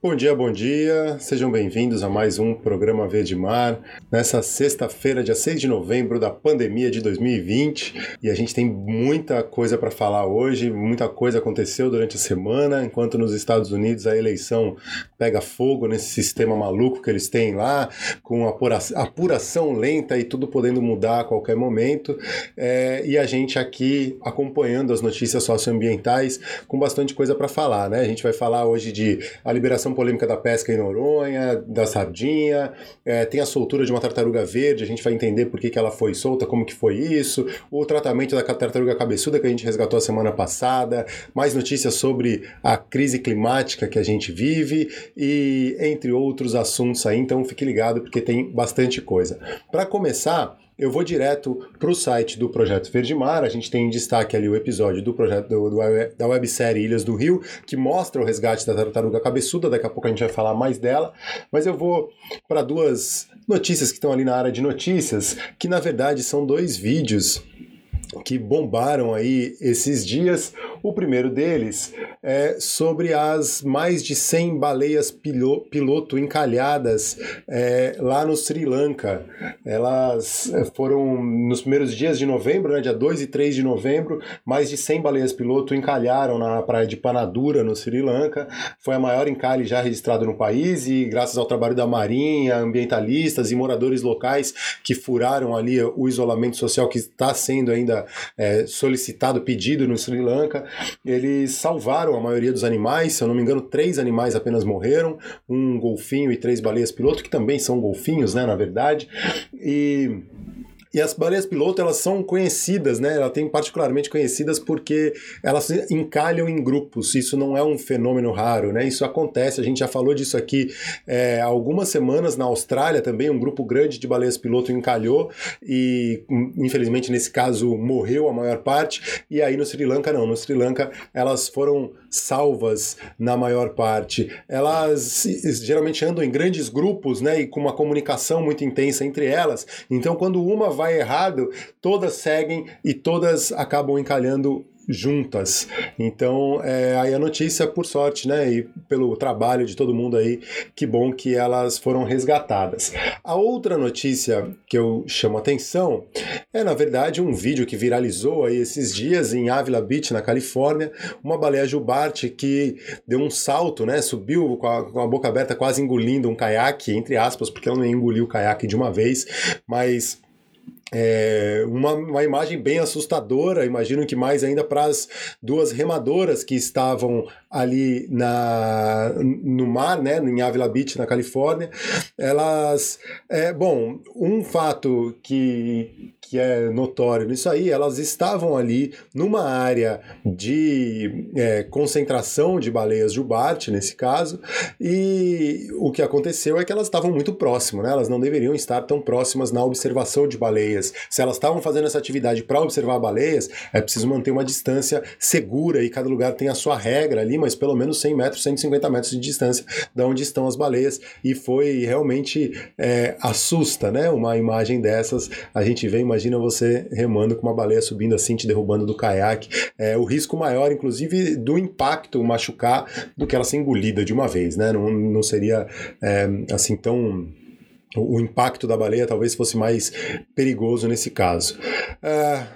Bom dia, bom dia. Sejam bem-vindos a mais um programa Verde Mar. Nessa sexta-feira, dia 6 de novembro da pandemia de 2020, e a gente tem muita coisa para falar hoje, muita coisa aconteceu durante a semana, enquanto nos Estados Unidos a eleição pega fogo nesse sistema maluco que eles têm lá, com apuração lenta e tudo podendo mudar a qualquer momento. É, e a gente aqui acompanhando as notícias socioambientais com bastante coisa para falar, né? A gente vai falar hoje de a liberação polêmica da pesca em Noronha, da sardinha, é, tem a soltura de uma tartaruga verde, a gente vai entender por que, que ela foi solta, como que foi isso, o tratamento da tartaruga cabeçuda que a gente resgatou a semana passada, mais notícias sobre a crise climática que a gente vive e entre outros assuntos aí, então fique ligado porque tem bastante coisa. Para começar, eu vou direto para o site do Projeto Verde Mar. A gente tem em destaque ali o episódio do projeto do, do, da websérie Ilhas do Rio, que mostra o resgate da tartaruga cabeçuda. Daqui a pouco a gente vai falar mais dela. Mas eu vou para duas notícias que estão ali na área de notícias, que na verdade são dois vídeos que bombaram aí esses dias. O primeiro deles é sobre as mais de 100 baleias piloto encalhadas é, lá no Sri Lanka. Elas é, foram nos primeiros dias de novembro, né, dia 2 e 3 de novembro, mais de 100 baleias piloto encalharam na praia de Panadura, no Sri Lanka. Foi a maior encalhe já registrado no país e graças ao trabalho da Marinha, ambientalistas e moradores locais que furaram ali o isolamento social que está sendo ainda é, solicitado, pedido no Sri Lanka. Eles salvaram a maioria dos animais, se eu não me engano, três animais apenas morreram, um golfinho e três baleias piloto, que também são golfinhos, né, na verdade. E e as baleias piloto, elas são conhecidas, né? Elas têm particularmente conhecidas porque elas encalham em grupos. Isso não é um fenômeno raro, né? Isso acontece. A gente já falou disso aqui é, algumas semanas na Austrália também. Um grupo grande de baleias piloto encalhou e, infelizmente, nesse caso, morreu a maior parte. E aí no Sri Lanka, não. No Sri Lanka, elas foram salvas na maior parte. Elas geralmente andam em grandes grupos, né? E com uma comunicação muito intensa entre elas. Então, quando uma vai errado, todas seguem e todas acabam encalhando juntas. Então, é, aí a notícia, por sorte, né, e pelo trabalho de todo mundo aí, que bom que elas foram resgatadas. A outra notícia que eu chamo atenção é, na verdade, um vídeo que viralizou aí esses dias em Avila Beach, na Califórnia, uma baleia jubarte que deu um salto, né, subiu com a, com a boca aberta, quase engolindo um caiaque, entre aspas, porque ela não engoliu o caiaque de uma vez, mas é uma, uma imagem bem assustadora, imagino que mais ainda para as duas remadoras que estavam ali na, no mar, né, em Avila Beach, na Califórnia. Elas, é, bom, um fato que, que é notório nisso aí, elas estavam ali numa área de é, concentração de baleias jubarte, nesse caso, e o que aconteceu é que elas estavam muito próximas, né, elas não deveriam estar tão próximas na observação de baleias. Se elas estavam fazendo essa atividade para observar baleias, é preciso manter uma distância segura e cada lugar tem a sua regra ali, mas pelo menos 100 metros, 150 metros de distância de onde estão as baleias, e foi realmente é, assusta, né? Uma imagem dessas, a gente vê, imagina você remando com uma baleia subindo assim, te derrubando do caiaque, é, o risco maior, inclusive, do impacto machucar do que ela ser engolida de uma vez, né? Não, não seria é, assim tão o impacto da baleia talvez fosse mais perigoso nesse caso. É,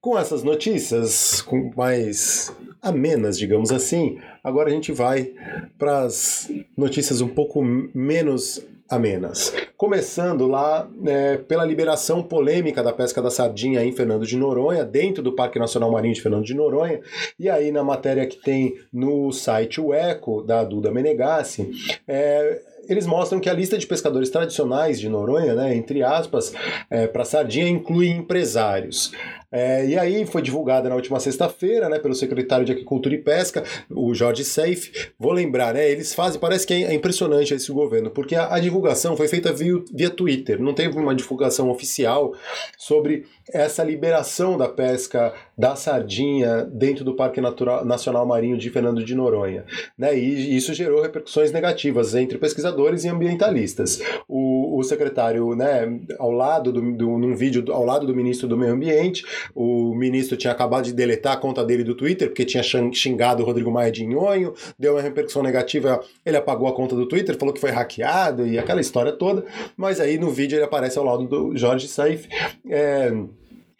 com essas notícias, com mais amenas, digamos assim, agora a gente vai para as notícias um pouco menos amenas. Começando lá é, pela liberação polêmica da pesca da sardinha em Fernando de Noronha, dentro do Parque Nacional Marinho de Fernando de Noronha, e aí na matéria que tem no site O Eco, da Duda Menegassi, é, eles mostram que a lista de pescadores tradicionais de Noronha, né, entre aspas, é, para sardinha, inclui empresários. É, e aí foi divulgada na última sexta-feira, né, pelo secretário de Agricultura e Pesca, o Jorge Seif. Vou lembrar, né, eles fazem, parece que é impressionante esse governo, porque a, a divulgação foi feita via, via Twitter, não teve uma divulgação oficial sobre essa liberação da pesca da sardinha dentro do Parque Natural, Nacional Marinho de Fernando de Noronha. Né? E isso gerou repercussões negativas entre pesquisadores e ambientalistas. O, o secretário, né, ao lado do, do, num vídeo ao lado do ministro do Meio Ambiente, o ministro tinha acabado de deletar a conta dele do Twitter, porque tinha xingado o Rodrigo Maia de nhonho, deu uma repercussão negativa, ele apagou a conta do Twitter, falou que foi hackeado e aquela história toda, mas aí no vídeo ele aparece ao lado do Jorge Saif. É,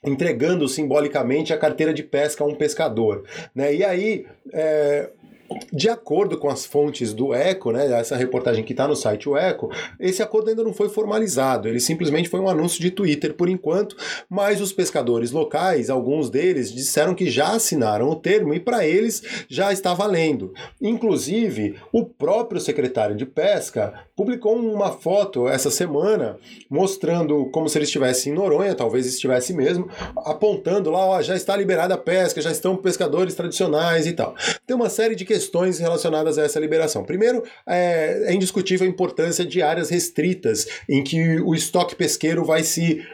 entregando simbolicamente a carteira de pesca a um pescador. Né? E aí, é, de acordo com as fontes do Eco, né, essa reportagem que está no site o Eco, esse acordo ainda não foi formalizado, ele simplesmente foi um anúncio de Twitter por enquanto, mas os pescadores locais, alguns deles, disseram que já assinaram o termo e para eles já está valendo. Inclusive, o próprio secretário de Pesca publicou uma foto essa semana mostrando como se ele estivesse em Noronha, talvez estivesse mesmo, apontando lá, ó, já está liberada a pesca, já estão pescadores tradicionais e tal. Tem uma série de questões relacionadas a essa liberação. Primeiro, é, é indiscutível a importância de áreas restritas, em que o estoque pesqueiro vai se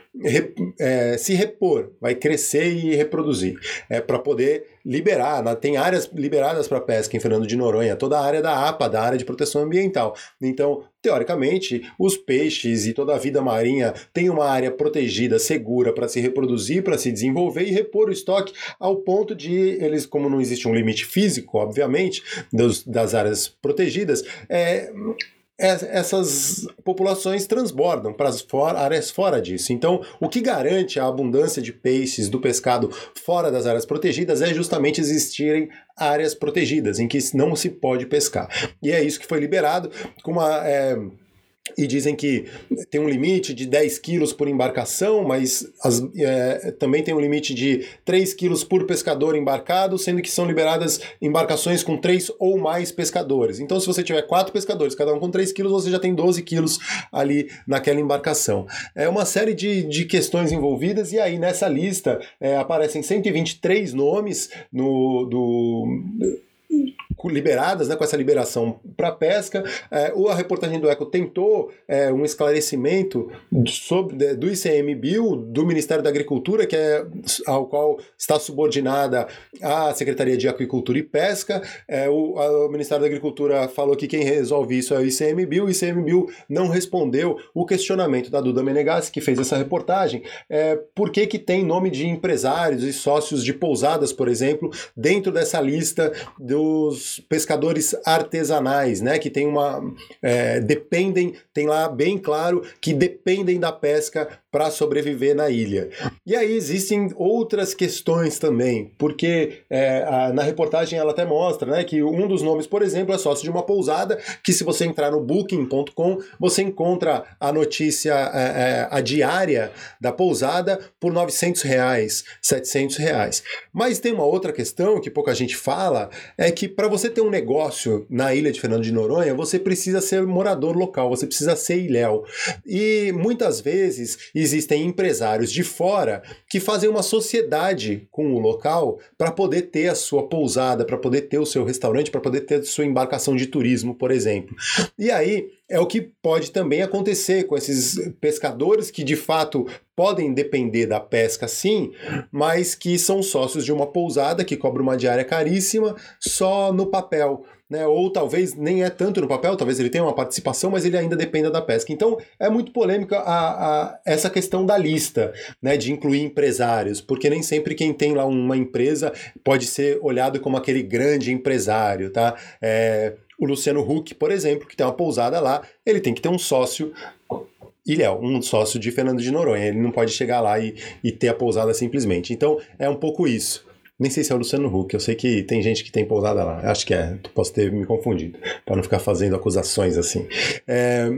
é, se repor, vai crescer e reproduzir, é, para poder liberar. Né? Tem áreas liberadas para pesca em Fernando de Noronha, toda a área da APA, da área de proteção ambiental. Então, teoricamente, os peixes e toda a vida marinha tem uma área protegida, segura para se reproduzir, para se desenvolver e repor o estoque ao ponto de eles, como não existe um limite físico, obviamente, dos, das áreas protegidas, é, essas populações transbordam para as áreas fora disso. Então, o que garante a abundância de peixes do pescado fora das áreas protegidas é justamente existirem áreas protegidas em que não se pode pescar. E é isso que foi liberado com uma. É, e dizem que tem um limite de 10 quilos por embarcação, mas as, é, também tem um limite de 3 quilos por pescador embarcado, sendo que são liberadas embarcações com 3 ou mais pescadores. Então, se você tiver 4 pescadores, cada um com 3 quilos, você já tem 12 quilos ali naquela embarcação. É uma série de, de questões envolvidas, e aí nessa lista é, aparecem 123 nomes no, do liberadas, né, com essa liberação para pesca. É, a reportagem do Eco tentou é, um esclarecimento sobre, do ICMBio, do Ministério da Agricultura, que é ao qual está subordinada a Secretaria de Aquicultura e Pesca. É, o, a, o, Ministério da Agricultura falou que quem resolve isso é o ICMBio. O ICMBio não respondeu o questionamento da Duda Menegassi, que fez essa reportagem, é, por que, que tem nome de empresários e sócios de pousadas, por exemplo, dentro dessa lista dos pescadores artesanais, né? Que tem uma. É, dependem, tem lá bem claro que dependem da pesca para sobreviver na ilha. E aí existem outras questões também, porque é, a, na reportagem ela até mostra né, que um dos nomes, por exemplo, é sócio de uma pousada, que se você entrar no booking.com, você encontra a notícia, é, é, a diária da pousada por 900 reais, 700 reais. Mas tem uma outra questão que pouca gente fala, é que para você ter um negócio na ilha de Fernando de Noronha, você precisa ser morador local, você precisa ser ilhéu. E muitas vezes existem empresários de fora que fazem uma sociedade com o local para poder ter a sua pousada, para poder ter o seu restaurante, para poder ter a sua embarcação de turismo, por exemplo. E aí é o que pode também acontecer com esses pescadores que de fato podem depender da pesca sim, mas que são sócios de uma pousada que cobra uma diária caríssima só no papel né? Ou talvez nem é tanto no papel, talvez ele tenha uma participação, mas ele ainda dependa da pesca. Então é muito polêmica a, a, essa questão da lista, né? De incluir empresários, porque nem sempre quem tem lá uma empresa pode ser olhado como aquele grande empresário, tá? É, o Luciano Huck, por exemplo, que tem uma pousada lá, ele tem que ter um sócio ilhéu, um sócio de Fernando de Noronha. Ele não pode chegar lá e, e ter a pousada simplesmente. Então é um pouco isso. Nem sei se é o Luciano Huck, eu sei que tem gente que tem pousada lá. Acho que é, posso ter me confundido, para não ficar fazendo acusações assim. É,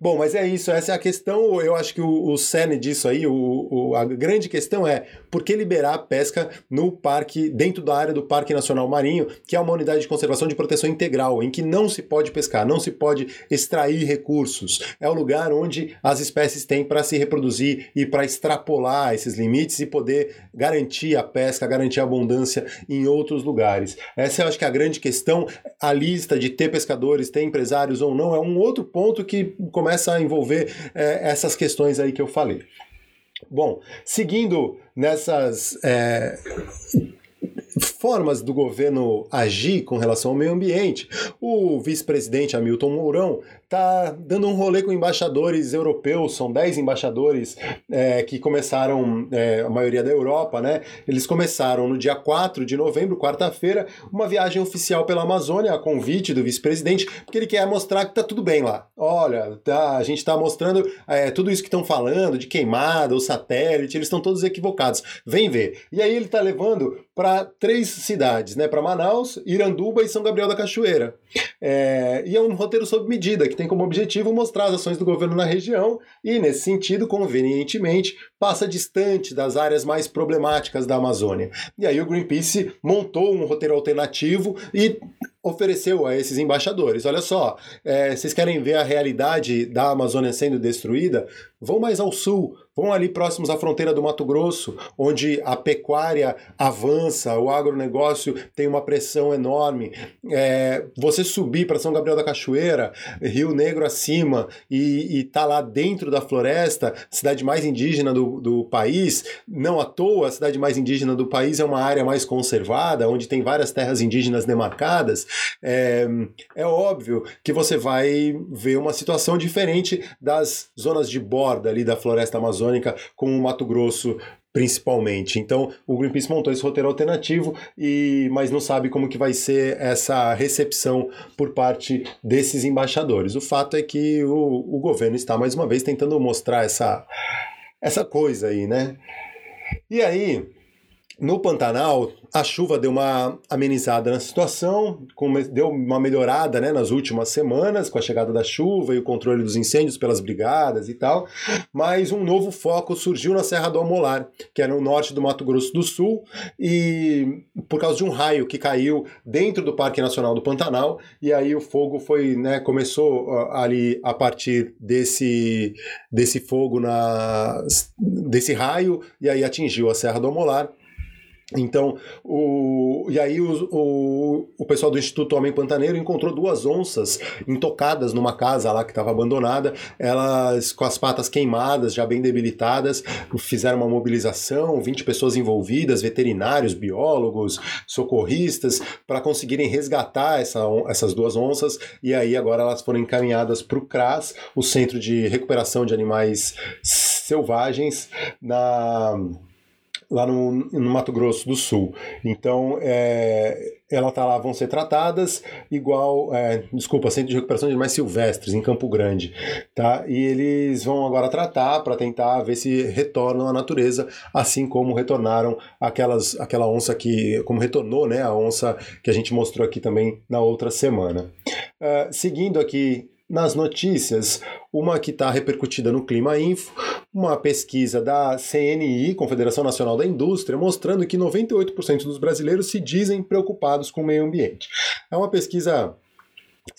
bom, mas é isso, essa é a questão. Eu acho que o, o cerne disso aí, o, o, a grande questão é por que liberar a pesca no parque, dentro da área do Parque Nacional Marinho, que é uma unidade de conservação de proteção integral, em que não se pode pescar, não se pode extrair recursos. É o lugar onde as espécies têm para se reproduzir e para extrapolar esses limites e poder garantir a pesca, garantir a em outros lugares. Essa eu acho que é a grande questão. A lista de ter pescadores, ter empresários ou não, é um outro ponto que começa a envolver é, essas questões aí que eu falei. Bom, seguindo nessas é, formas do governo agir com relação ao meio ambiente, o vice-presidente Hamilton Mourão está dando um rolê com embaixadores europeus, são 10 embaixadores é, que começaram, é, a maioria da Europa, né? Eles começaram no dia 4 de novembro, quarta-feira, uma viagem oficial pela Amazônia, a convite do vice-presidente, porque ele quer mostrar que tá tudo bem lá. Olha, tá, a gente está mostrando é, tudo isso que estão falando, de queimada, o satélite, eles estão todos equivocados. Vem ver. E aí ele está levando para três cidades, né? Para Manaus, Iranduba e São Gabriel da Cachoeira. É, e é um roteiro sob medida, que tem como objetivo mostrar as ações do governo na região e, nesse sentido, convenientemente, passa distante das áreas mais problemáticas da Amazônia. E aí o Greenpeace montou um roteiro alternativo e ofereceu a esses embaixadores: olha só, é, vocês querem ver a realidade da Amazônia sendo destruída? Vão mais ao sul, vão ali próximos à fronteira do Mato Grosso, onde a pecuária avança, o agronegócio tem uma pressão enorme. É, você subir para São Gabriel da Cachoeira, Rio Negro acima, e, estar tá lá dentro da floresta, cidade mais indígena do, do país, não à toa, a cidade mais indígena do país é uma área mais conservada, onde tem várias terras indígenas demarcadas. É, é óbvio que você vai ver uma situação diferente das zonas de borda ali da floresta amazônica com o Mato Grosso principalmente. Então, o Greenpeace montou esse roteiro alternativo e mas não sabe como que vai ser essa recepção por parte desses embaixadores. O fato é que o, o governo está mais uma vez tentando mostrar essa essa coisa aí, né? E aí, no Pantanal, a chuva deu uma amenizada na situação, deu uma melhorada né, nas últimas semanas com a chegada da chuva e o controle dos incêndios pelas brigadas e tal, mas um novo foco surgiu na Serra do Almolar, que é no norte do Mato Grosso do Sul, e por causa de um raio que caiu dentro do Parque Nacional do Pantanal, e aí o fogo foi, né, começou ali a partir desse, desse fogo na desse raio, e aí atingiu a Serra do Almolar então, o, e aí o, o, o, pessoal do Instituto Homem Pantaneiro encontrou duas onças intocadas numa casa lá que estava abandonada, elas com as patas queimadas, já bem debilitadas, fizeram uma mobilização, 20 pessoas envolvidas, veterinários, biólogos, socorristas, para conseguirem resgatar essa, essas duas onças, e aí agora elas foram encaminhadas para o CRAS, o Centro de Recuperação de Animais Selvagens, na lá no, no Mato Grosso do Sul. Então, é, ela tá lá, vão ser tratadas igual, é, desculpa, Centro de Recuperação de Animais Silvestres, em Campo Grande, tá? E eles vão agora tratar para tentar ver se retornam à natureza, assim como retornaram aquelas, aquela onça que, como retornou, né, a onça que a gente mostrou aqui também na outra semana. Uh, seguindo aqui nas notícias, uma que está repercutida no Clima Info, uma pesquisa da CNI, Confederação Nacional da Indústria, mostrando que 98% dos brasileiros se dizem preocupados com o meio ambiente. É uma pesquisa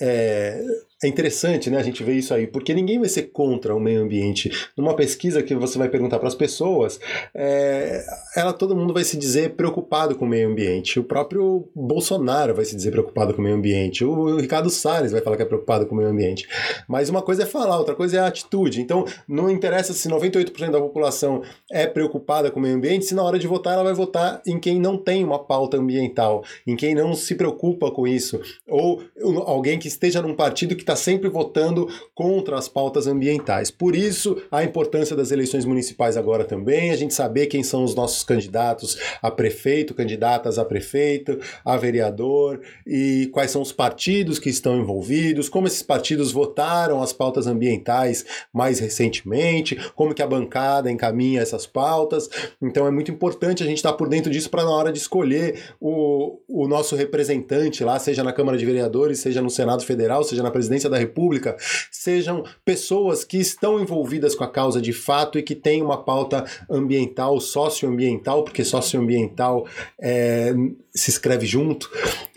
é, é interessante, né, a gente ver isso aí, porque ninguém vai ser contra o meio ambiente. Numa pesquisa que você vai perguntar para as pessoas, é, ela todo mundo vai se dizer preocupado com o meio ambiente. O próprio Bolsonaro vai se dizer preocupado com o meio ambiente. O Ricardo Salles vai falar que é preocupado com o meio ambiente. Mas uma coisa é falar, outra coisa é a atitude. Então, não interessa se 98% da população é preocupada com o meio ambiente, se na hora de votar ela vai votar em quem não tem uma pauta ambiental, em quem não se preocupa com isso, ou alguém que esteja num partido que está sempre votando contra as pautas ambientais. Por isso, a importância das eleições municipais agora também, a gente saber quem são os nossos candidatos a prefeito, candidatas a prefeito, a vereador e quais são os partidos que estão envolvidos, como esses partidos votaram as pautas ambientais mais recentemente, como que a bancada encaminha essas pautas. Então é muito importante a gente estar por dentro disso para na hora de escolher o, o nosso representante lá, seja na Câmara de Vereadores, seja no Senado Federal, seja na presidência presidência da República sejam pessoas que estão envolvidas com a causa de fato e que têm uma pauta ambiental, socioambiental, porque socioambiental é, se escreve junto,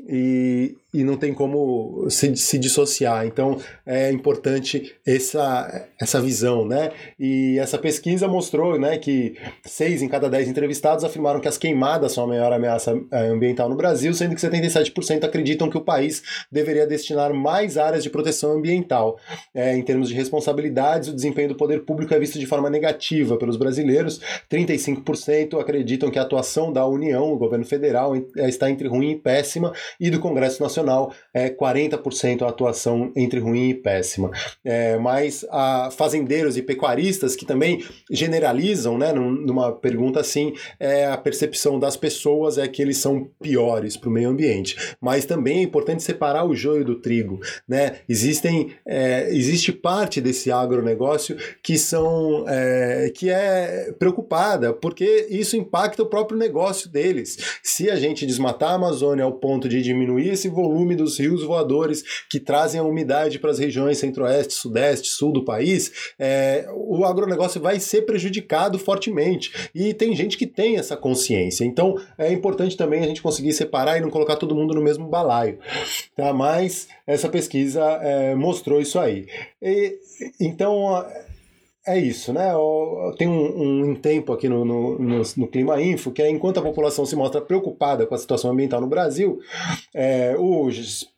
e, e não tem como se, se dissociar. Então é importante essa, essa visão, né? E essa pesquisa mostrou né, que seis em cada dez entrevistados afirmaram que as queimadas são a maior ameaça é, ambiental no Brasil, sendo que 77% acreditam que o país deveria destinar mais áreas de proteção ambiental. É, em termos de responsabilidades, o desempenho do poder público é visto de forma negativa pelos brasileiros. 35% acreditam que a atuação da União, o governo federal, é, está entre ruim e péssima, e do Congresso Nacional é 40% a atuação entre ruim e péssima. É, mas a fazendeiros e pecuaristas que também generalizam, né, numa pergunta assim, é, a percepção das pessoas é que eles são piores para o meio ambiente. Mas também é importante separar o joio do trigo, né? Existem, é, existe parte desse agronegócio que são é, que é preocupada porque isso impacta o próprio negócio deles. Se a gente desmatar a Amazônia ao ponto de diminuir esse volume dos rios voadores que trazem a umidade para as regiões centro-oeste, sudeste, sul do país, é, o agronegócio vai ser prejudicado fortemente. E tem gente que tem essa consciência. Então é importante também a gente conseguir separar e não colocar todo mundo no mesmo balaio. Tá? Mas essa pesquisa é, mostrou isso aí. E, então é isso, né? Tem um, um tempo aqui no, no, no, no, Clima Info que é enquanto a população se mostra preocupada com a situação ambiental no Brasil, é, o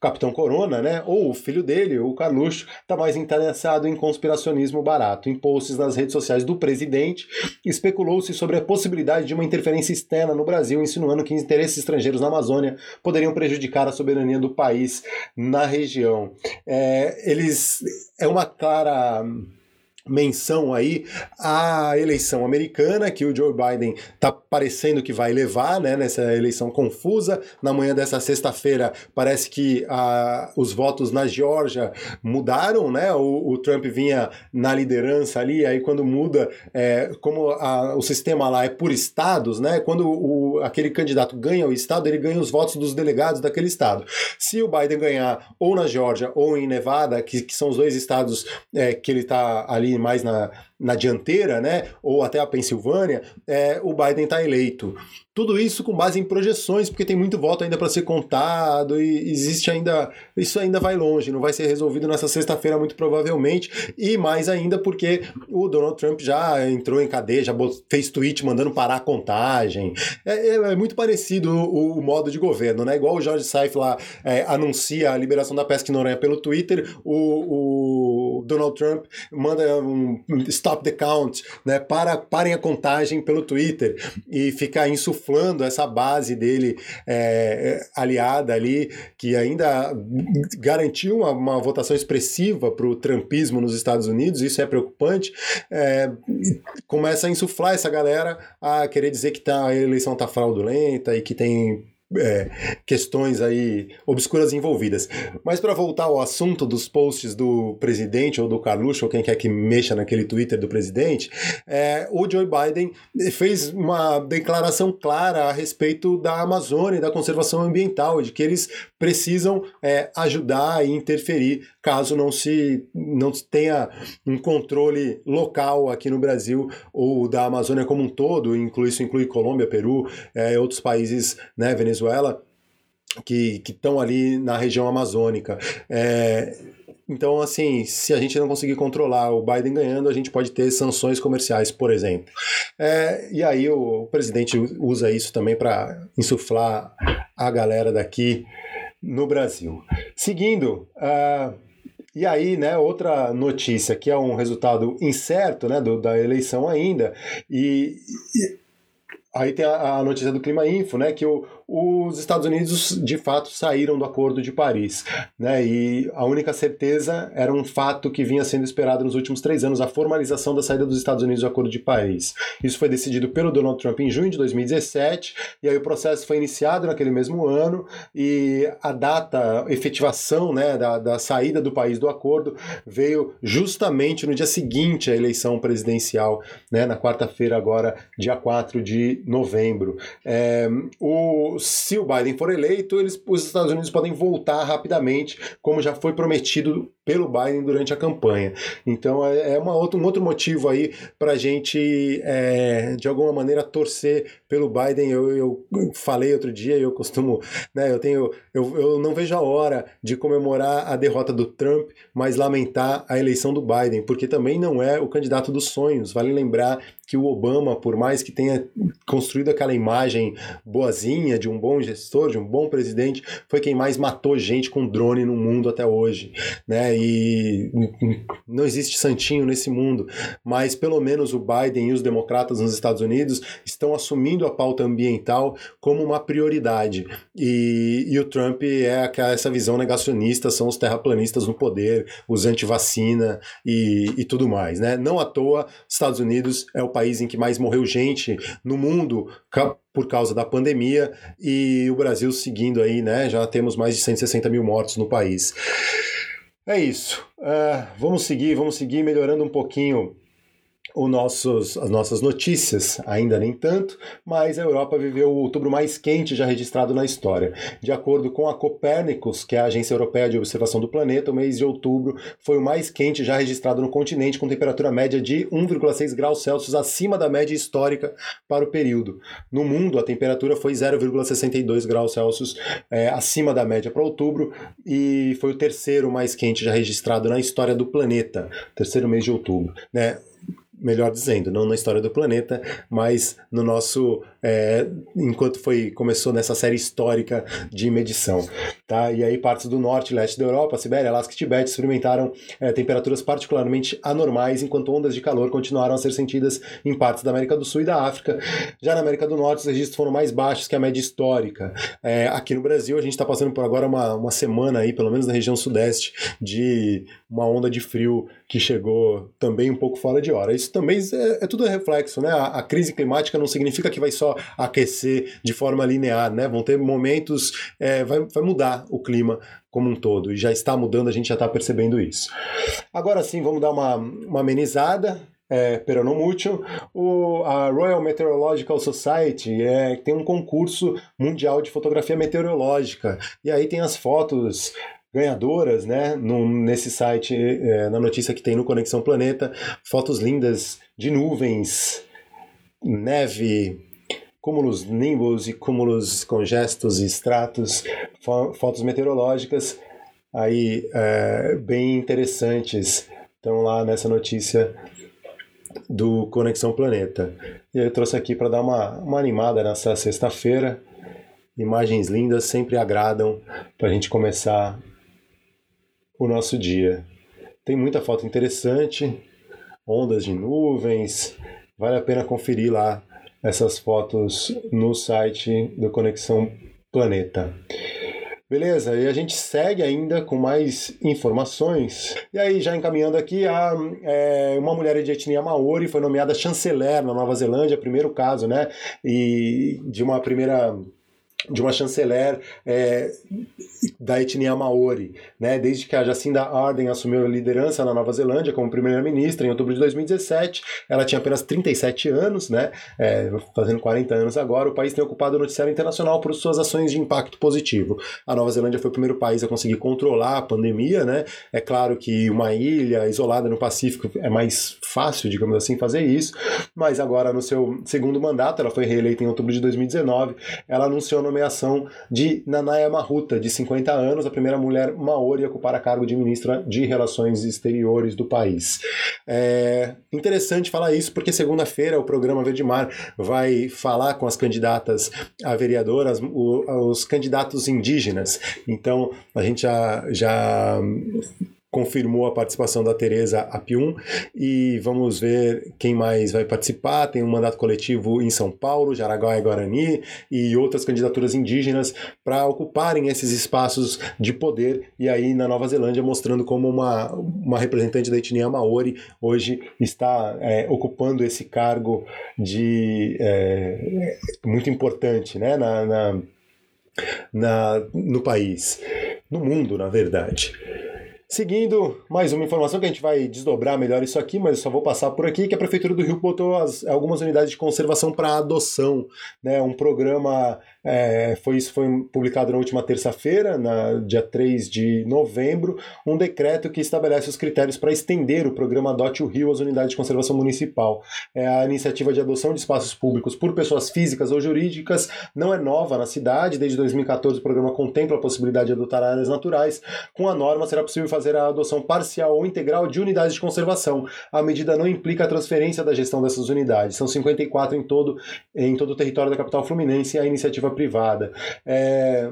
Capitão Corona, né? Ou o filho dele, o Carluxo, está mais interessado em conspiracionismo barato. Em posts nas redes sociais do presidente, especulou-se sobre a possibilidade de uma interferência externa no Brasil, insinuando que interesses estrangeiros na Amazônia poderiam prejudicar a soberania do país na região. É, eles é uma clara menção aí à eleição americana que o Joe Biden está parecendo que vai levar, né, nessa eleição confusa. Na manhã dessa sexta-feira parece que ah, os votos na Geórgia mudaram, né? O, o, Trump vinha na liderança ali, aí quando muda, é, como a, o sistema lá é por estados, né? Quando o, aquele candidato ganha o estado, ele ganha os votos dos delegados daquele estado. Se o Biden ganhar ou na Geórgia ou em Nevada, que, que são os dois estados é, que ele está ali mais na, na dianteira, né, ou até a Pensilvânia, é, o Biden está eleito. Tudo isso com base em projeções, porque tem muito voto ainda para ser contado e existe ainda. Isso ainda vai longe, não vai ser resolvido nessa sexta-feira, muito provavelmente. E mais ainda porque o Donald Trump já entrou em cadeia, já fez tweet mandando parar a contagem. É, é, é muito parecido o, o, modo de governo, né? Igual o George Seif lá é, anuncia a liberação da pesca em Noronha pelo Twitter, o, o Donald Trump manda um stop the count, né? Para, parem a contagem pelo Twitter e fica insuflando essa base dele é, aliada ali, que ainda garantiu uma, uma votação expressiva para o trumpismo nos Estados Unidos, isso é preocupante, é, começa a insuflar essa galera a querer dizer que tá, a eleição está fraudulenta e que tem é, questões aí obscuras envolvidas. Mas para voltar ao assunto dos posts do presidente ou do Carluxo, ou quem quer que mexa naquele Twitter do presidente, é, o Joe Biden fez uma declaração clara a respeito da Amazônia e da conservação ambiental, de que eles precisam é, ajudar e interferir caso não se não tenha um controle local aqui no Brasil ou da Amazônia como um todo, inclui, isso inclui Colômbia, Peru, é, outros países, né, Venezuela que estão ali na região amazônica. É, então, assim, se a gente não conseguir controlar o Biden ganhando, a gente pode ter sanções comerciais, por exemplo. É, e aí o presidente usa isso também para insuflar a galera daqui no Brasil. Seguindo, uh, e aí, né, outra notícia que é um resultado incerto, né, do, da eleição ainda, e, e aí tem a, a, notícia do Clima Info, né, que o, os Estados Unidos de fato saíram do Acordo de Paris, né? E a única certeza era um fato que vinha sendo esperado nos últimos três anos, a formalização da saída dos Estados Unidos do Acordo de Paris. Isso foi decidido pelo Donald Trump em junho de 2017 e aí o processo foi iniciado naquele mesmo ano e a data, a efetivação, né, da, da saída do país do acordo veio justamente no dia seguinte à eleição presidencial, né? Na quarta-feira agora, dia 4 de novembro. É, o se o Biden for eleito, eles, os Estados Unidos podem voltar rapidamente, como já foi prometido pelo Biden durante a campanha. Então é, é uma outra, um outro motivo aí para a gente, é, de alguma maneira, torcer pelo Biden. Eu, eu falei outro dia, eu costumo, né, eu tenho, eu, eu não vejo a hora de comemorar a derrota do Trump, mas lamentar a eleição do Biden, porque também não é o candidato dos sonhos. Vale lembrar que o Obama, por mais que tenha construído aquela imagem boazinha de um bom gestor, de um bom presidente, foi quem mais matou gente com drone no mundo até hoje, né? E não existe santinho nesse mundo, mas pelo menos o Biden e os democratas nos Estados Unidos estão assumindo a pauta ambiental como uma prioridade. E, e o Trump é essa visão negacionista, são os terraplanistas no poder, os anti-vacina e, e tudo mais, né? Não à toa, Estados Unidos é o país em que mais morreu gente no mundo por causa da pandemia e o Brasil seguindo aí, né? Já temos mais de 160 mil mortos no país. É isso. Uh, vamos seguir, vamos seguir melhorando um pouquinho nossos, as nossas notícias, ainda nem tanto, mas a Europa viveu o outubro mais quente já registrado na história. De acordo com a Copérnicos, que é a Agência Europeia de Observação do Planeta, o mês de outubro foi o mais quente já registrado no continente, com temperatura média de 1,6 graus Celsius acima da média histórica para o período. No mundo, a temperatura foi 0,62 graus Celsius é, acima da média para outubro e foi o terceiro mais quente já registrado na história do planeta, terceiro mês de outubro. Né? Melhor dizendo, não na história do planeta, mas no nosso é, enquanto foi começou nessa série histórica de medição, tá? E aí partes do norte e leste da Europa, Sibéria, Alasca e Tibete experimentaram é, temperaturas particularmente anormais, enquanto ondas de calor continuaram a ser sentidas em partes da América do Sul e da África. Já na América do Norte, os registros foram mais baixos que a média histórica. É, aqui no Brasil, a gente está passando por agora uma, uma semana aí, pelo menos na região sudeste, de uma onda de frio que chegou também um pouco fora de hora. Isso também é, é tudo reflexo, né? A, a, crise climática não significa que vai só aquecer de forma linear, né? Vão ter momentos, é, vai, vai mudar o clima como um todo, e já está mudando, a gente já está percebendo isso. Agora sim, vamos dar uma, uma amenizada, é, Peronomútil, o, a Royal Meteorological Society é, tem um concurso mundial de fotografia meteorológica. E aí tem as fotos ganhadoras, né? Nesse site, é, na notícia que tem no Conexão Planeta, fotos lindas de nuvens, neve, cúmulos nimbus e cúmulos congestos e estratos, fo fotos meteorológicas aí é, bem interessantes. Estão lá nessa notícia do Conexão Planeta. E eu trouxe aqui para dar uma, uma animada nessa sexta-feira. Imagens lindas sempre agradam para a gente começar o nosso dia. Tem muita foto interessante, ondas de nuvens, vale a pena conferir lá essas fotos no site do Conexão Planeta. Beleza? E a gente segue ainda com mais informações. E aí, já encaminhando aqui, a, é, uma mulher de etnia maori foi nomeada chanceler na Nova Zelândia, primeiro caso, né? E de uma primeira de uma chanceler é, da etnia maori, né? Desde que a Jacinda Ardern assumiu a liderança na Nova Zelândia como primeira-ministra em outubro de 2017, ela tinha apenas 37 anos, né? É, fazendo 40 anos agora, o país tem ocupado o noticiário internacional por suas ações de impacto positivo. A Nova Zelândia foi o primeiro país a conseguir controlar a pandemia, né? É claro que uma ilha isolada no Pacífico é mais fácil, digamos assim, fazer isso, mas agora no seu segundo mandato, ela foi reeleita em outubro de 2019, ela anunciou nomeação de Nanaya Mahuta, de 50 anos, a primeira mulher maori a ocupar a cargo de ministra de Relações Exteriores do país. É interessante falar isso porque segunda-feira o programa Verde Mar vai falar com as candidatas a vereadoras, os candidatos indígenas. Então a gente já, já confirmou a participação da Tereza Apium e vamos ver quem mais vai participar. Tem um mandato coletivo em São Paulo, Jaraguá e Guarani e outras candidaturas indígenas para ocuparem esses espaços de poder e aí na Nova Zelândia mostrando como uma, uma representante da etnia Maori hoje está é, ocupando esse cargo de é, muito importante né, na, na, na, no país, no mundo, na verdade. Seguindo, mais uma informação que a gente vai desdobrar melhor isso aqui, mas eu só vou passar por aqui, que a Prefeitura do Rio botou as, algumas unidades de conservação para adoção, né, um programa é, foi isso foi publicado na última terça-feira, na dia 3 de novembro, um decreto que estabelece os critérios para estender o programa Adote o Rio às unidades de conservação municipal. É a iniciativa de adoção de espaços públicos por pessoas físicas ou jurídicas não é nova na cidade. Desde 2014, o programa contempla a possibilidade de adotar áreas naturais. Com a norma, será possível fazer a adoção parcial ou integral de unidades de conservação. A medida não implica a transferência da gestão dessas unidades. São 54 em todo, em todo o território da capital fluminense a iniciativa privada. É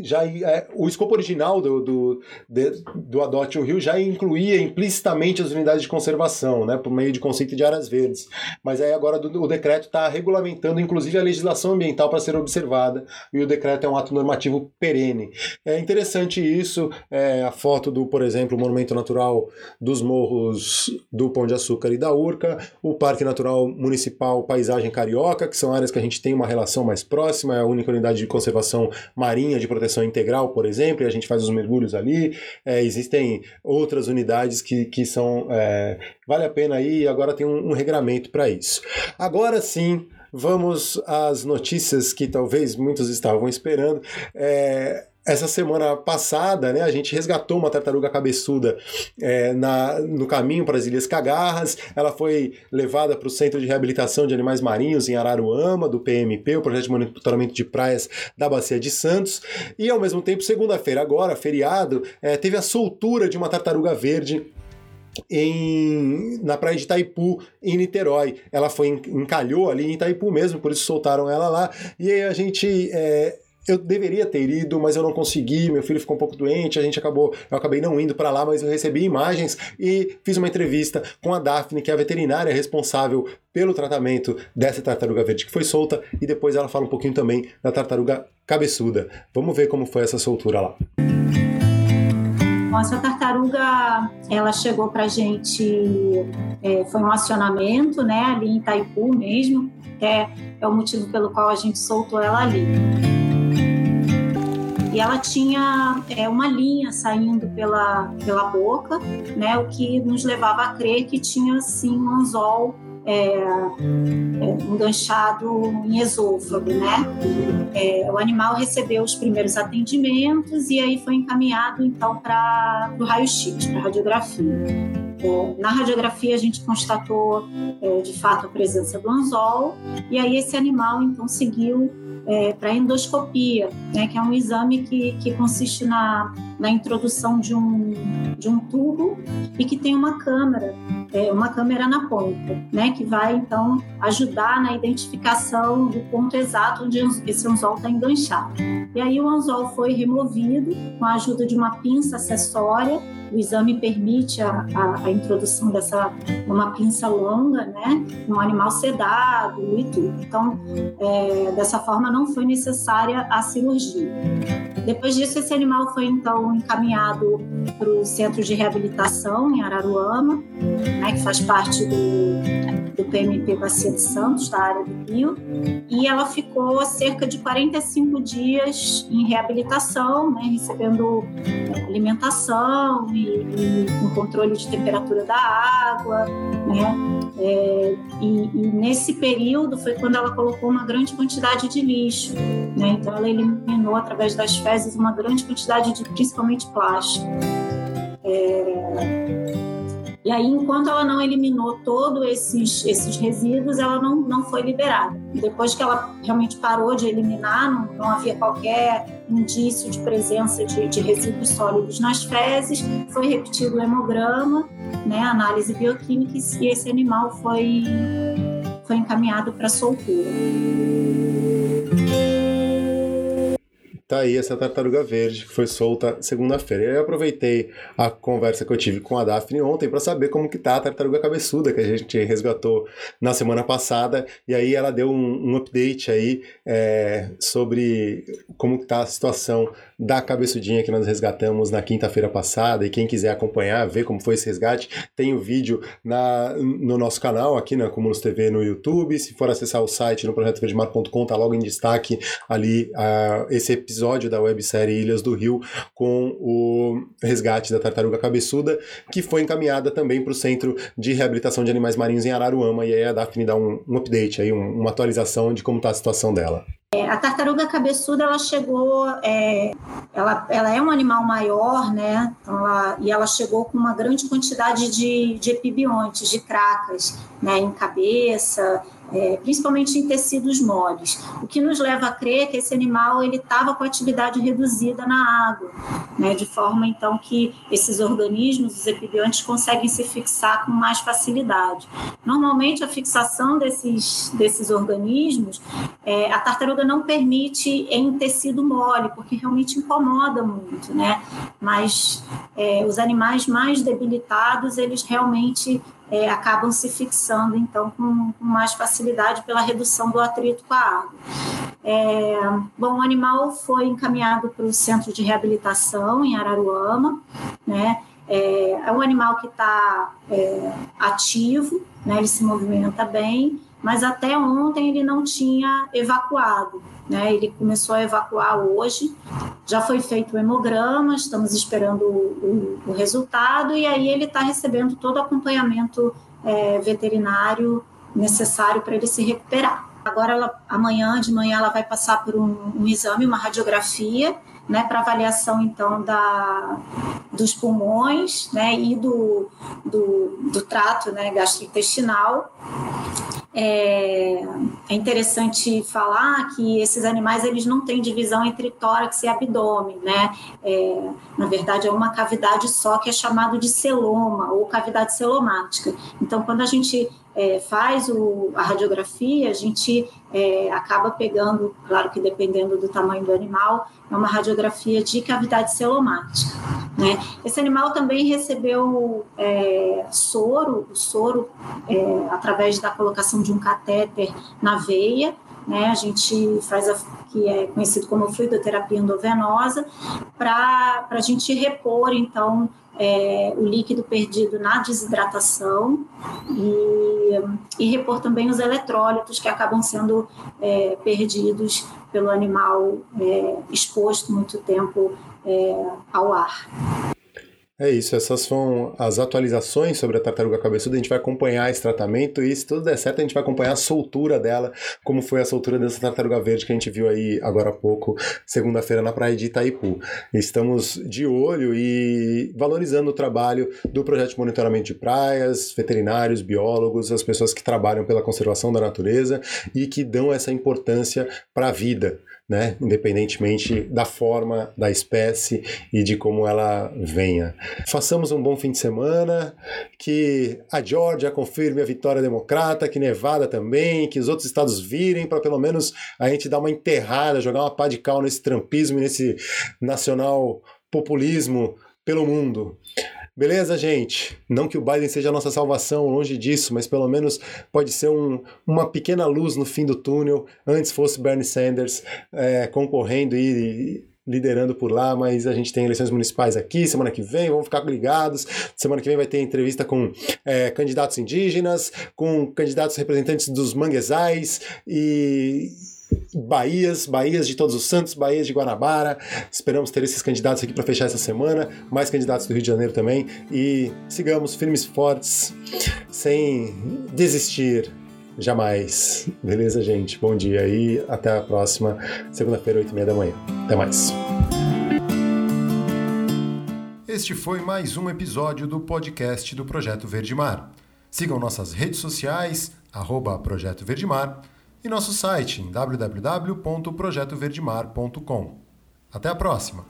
já é, o escopo original do, do, de, do Adote o Rio já incluía implicitamente as unidades de conservação, né, por meio de conceito de áreas verdes. Mas aí agora do, o decreto está regulamentando, inclusive, a legislação ambiental para ser observada, e o decreto é um ato normativo perene. É interessante isso, é, a foto do, por exemplo, o Monumento Natural dos Morros do Pão de Açúcar e da Urca, o Parque Natural Municipal Paisagem Carioca, que são áreas que a gente tem uma relação mais próxima, é a única unidade de conservação marinha de proteção integral, por exemplo, e a gente faz os mergulhos ali. É, existem outras unidades que, que são. É, vale a pena ir, agora tem um, um regramento para isso. Agora sim. Vamos às notícias que talvez muitos estavam esperando. É, essa semana passada, né, a gente resgatou uma tartaruga cabeçuda é, na, no caminho para as Ilhas Cagarras. Ela foi levada para o Centro de Reabilitação de Animais Marinhos em Araruama, do PMP, o Projeto de Monitoramento de Praias da Bacia de Santos. E, ao mesmo tempo, segunda-feira, agora, feriado, é, teve a soltura de uma tartaruga verde em, na praia de Itaipu, em Niterói. Ela foi encalhou ali em Itaipu mesmo, por isso soltaram ela lá. E aí a gente é, eu deveria ter ido, mas eu não consegui. Meu filho ficou um pouco doente, a gente acabou, eu acabei não indo para lá, mas eu recebi imagens e fiz uma entrevista com a Daphne, que é a veterinária responsável pelo tratamento dessa tartaruga verde que foi solta, e depois ela fala um pouquinho também da tartaruga cabeçuda. Vamos ver como foi essa soltura lá. essa tartaruga, ela chegou pra gente, é, foi um acionamento, né, ali em Itaipu mesmo, que é, é o motivo pelo qual a gente soltou ela ali e ela tinha é, uma linha saindo pela, pela boca, né, o que nos levava a crer que tinha sim um anzol é, é, enganchado em esôfago, né? É, o animal recebeu os primeiros atendimentos e aí foi encaminhado então para o raio-x, para radiografia. É, na radiografia a gente constatou é, de fato a presença do anzol e aí esse animal então seguiu é, para endoscopia, né, que é um exame que, que consiste na, na introdução de um, de um tubo e que tem uma câmera, é, uma câmera na ponta, né, que vai então ajudar na identificação do ponto exato onde esse anzol está enganchado. E aí o anzol foi removido com a ajuda de uma pinça acessória o exame permite a, a, a, introdução dessa uma pinça longa, né, um animal sedado e tudo. Então, é, dessa forma não foi necessária a cirurgia. Depois disso, esse animal foi então encaminhado para o centro de reabilitação em Araruama, né, que faz parte do, do PMP Bacia de Santos, da área do Rio, e ela ficou cerca de 45 dias em reabilitação, né, recebendo alimentação e, e com controle de temperatura da água, né? É, e, e, nesse período foi quando ela colocou uma grande quantidade de lixo, né? Então ela eliminou através das fezes uma grande quantidade de, principalmente plástico. É, e aí, enquanto ela não eliminou todos esses, esses resíduos, ela não, não foi liberada. Depois que ela realmente parou de eliminar, não, não havia qualquer indício de presença de, de resíduos sólidos nas fezes, foi repetido o hemograma, né, análise bioquímica, e esse animal foi, foi encaminhado para soltura. Tá aí essa tartaruga verde que foi solta segunda-feira. Eu aproveitei a conversa que eu tive com a Daphne ontem para saber como que tá a tartaruga cabeçuda que a gente resgatou na semana passada. E aí ela deu um, um update aí é, sobre como que tá a situação da cabeçudinha que nós resgatamos na quinta-feira passada. E quem quiser acompanhar, ver como foi esse resgate, tem o um vídeo na, no nosso canal aqui na Cumulus TV no YouTube. Se for acessar o site no projetoverdemar.com, tá logo em destaque ali uh, esse episódio episódio da websérie Ilhas do Rio com o resgate da tartaruga cabeçuda, que foi encaminhada também para o Centro de Reabilitação de Animais Marinhos em Araruama, e aí a Daphne dá um, um update, aí, um, uma atualização de como está a situação dela. É, a tartaruga cabeçuda, ela chegou, é, ela, ela é um animal maior, né? Então ela, e ela chegou com uma grande quantidade de, de epibiontes, de cracas, né? Em cabeça, é, principalmente em tecidos moles, o que nos leva a crer que esse animal ele estava com atividade reduzida na água, né, de forma então que esses organismos, os epibiontes, conseguem se fixar com mais facilidade. Normalmente a fixação desses, desses organismos, é, a tartaruga não permite em tecido mole, porque realmente incomoda muito, né? Mas é, os animais mais debilitados, eles realmente é, acabam se fixando, então, com, com, mais facilidade pela redução do atrito com a água. É, bom, o animal foi encaminhado para o centro de reabilitação em Araruama, né? É, é um animal que está é, ativo, né? ele se movimenta bem, mas até ontem ele não tinha evacuado. Né? Ele começou a evacuar hoje, já foi feito o hemograma, estamos esperando o, o, resultado, e aí ele está recebendo todo o acompanhamento é, veterinário necessário para ele se recuperar. Agora, ela, amanhã de manhã, ela vai passar por um, um exame, uma radiografia, né, para avaliação então da, dos pulmões, né, e do, do, do trato, né, gastrointestinal é, é, interessante falar que esses animais eles não têm divisão entre tórax e abdômen, né? É, na verdade é uma cavidade só que é chamado de celoma ou cavidade celomática. Então, quando a gente é, faz o, a radiografia, a gente é, acaba pegando, claro que dependendo do tamanho do animal, é uma radiografia de cavidade celomática. Né? Esse animal também recebeu é, soro, o soro é, através da colocação de um catéter na veia, né? A gente faz a que é conhecido como fluidoterapia endovenosa para a gente repor então é, o líquido perdido na desidratação e, e, repor também os eletrólitos que acabam sendo é, perdidos pelo animal é, exposto muito tempo é, ao ar. É isso, essas são as atualizações sobre a tartaruga cabeçuda. A gente vai acompanhar esse tratamento e, se tudo der certo, a gente vai acompanhar a soltura dela, como foi a soltura dessa tartaruga verde que a gente viu aí agora há pouco, segunda-feira, na praia de Itaipu. Estamos de olho e valorizando o trabalho do projeto de monitoramento de praias, veterinários, biólogos, as pessoas que trabalham pela conservação da natureza e que dão essa importância para a vida né? independentemente da forma da espécie e de como ela venha. Façamos um bom fim de semana, que a Georgia confirme a vitória democrata, que Nevada também, que os outros estados virem para pelo menos a gente dar uma enterrada, jogar uma pá de cal nesse trampismo e nesse nacional populismo pelo mundo. Beleza, gente? Não que o Biden seja a nossa salvação, longe disso, mas pelo menos pode ser um, uma pequena luz no fim do túnel. Antes fosse Bernie Sanders é, concorrendo e liderando por lá, mas a gente tem eleições municipais aqui semana que vem, vamos ficar ligados. Semana que vem vai ter entrevista com é, candidatos indígenas, com candidatos representantes dos manguezais e Bahias, Bahias de Todos os Santos, Bahias de Guanabara. Esperamos ter esses candidatos aqui para fechar essa semana, mais candidatos do Rio de Janeiro também. E sigamos firmes e fortes, sem desistir jamais. Beleza, gente? Bom dia e até a próxima segunda-feira, 8 e meia da manhã. Até mais. Este foi mais um episódio do podcast do Projeto Verde Mar. Sigam nossas redes sociais, arroba Projeto e nosso site em www.projetoverdemar.com. Até a próxima!